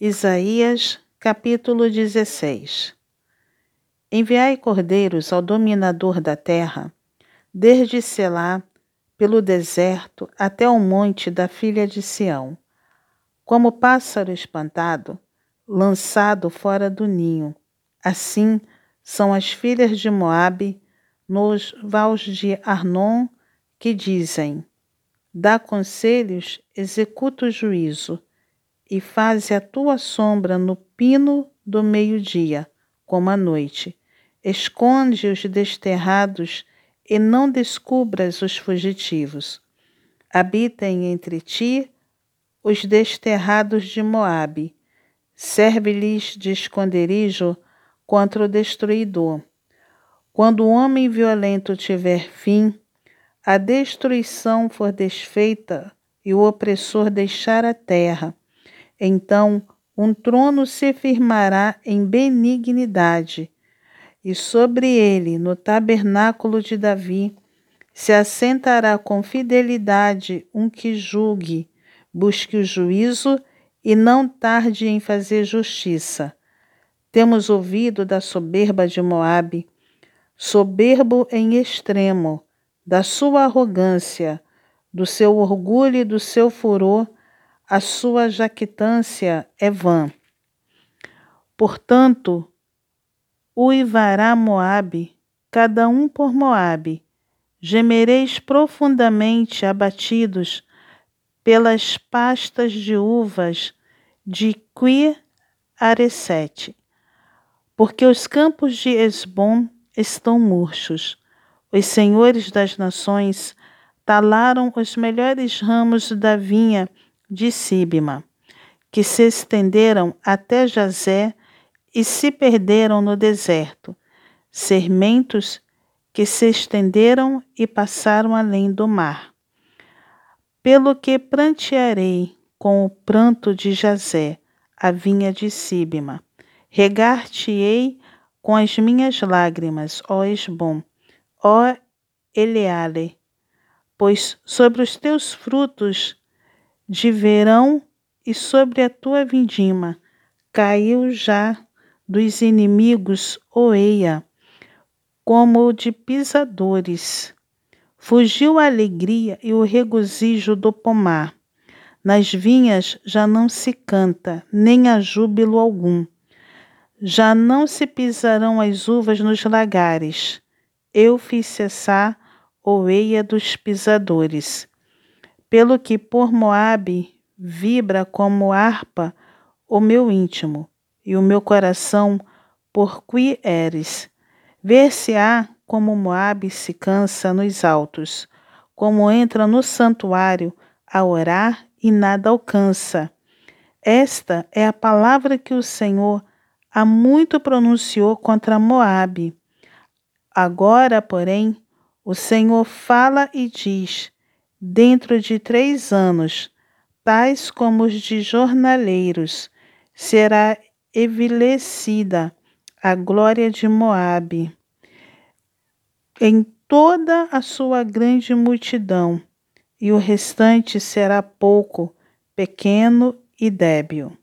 Isaías, capítulo 16 Enviai cordeiros ao dominador da terra, desde Selá, pelo deserto até o monte da filha de Sião. Como pássaro espantado, lançado fora do ninho, assim são as filhas de Moabe nos vales de Arnon, que dizem: Dá conselhos, executa o juízo e faze a tua sombra no pino do meio-dia, como a noite. Esconde os desterrados e não descubras os fugitivos. Habitem entre ti os desterrados de Moabe. Serve-lhes de esconderijo contra o destruidor. Quando o homem violento tiver fim, a destruição for desfeita e o opressor deixar a terra, então um trono se firmará em benignidade, e sobre ele, no tabernáculo de Davi, se assentará com fidelidade um que julgue, busque o juízo e não tarde em fazer justiça. Temos ouvido da soberba de Moabe, soberbo em extremo, da sua arrogância, do seu orgulho e do seu furor, a sua jactância é vã. Portanto, uivará Moabe, cada um por Moabe, gemereis profundamente abatidos pelas pastas de uvas de Qui Aresete, porque os campos de Esbom estão murchos. Os senhores das nações talaram os melhores ramos da vinha de Sibima, que se estenderam até Jazé e se perderam no deserto, sermentos que se estenderam e passaram além do mar. Pelo que prantearei com o pranto de Jazé, a vinha de Sibima, regar-te-ei com as minhas lágrimas, ó Esbom, ó Eleale, pois sobre os teus frutos de verão e sobre a tua vindima caiu já dos inimigos oeia, como de pisadores. Fugiu a alegria e o regozijo do pomar. Nas vinhas já não se canta, nem há júbilo algum. Já não se pisarão as uvas nos lagares. Eu fiz cessar oeia dos pisadores pelo que por Moabe vibra como harpa o meu íntimo, e o meu coração por qui eres. Ver-se-á como Moabe se cansa nos altos, como entra no santuário a orar e nada alcança. Esta é a palavra que o Senhor há muito pronunciou contra Moabe. Agora, porém, o Senhor fala e diz: dentro de três anos, tais como os de jornaleiros, será evilecida a glória de Moabe em toda a sua grande multidão, e o restante será pouco, pequeno e débil.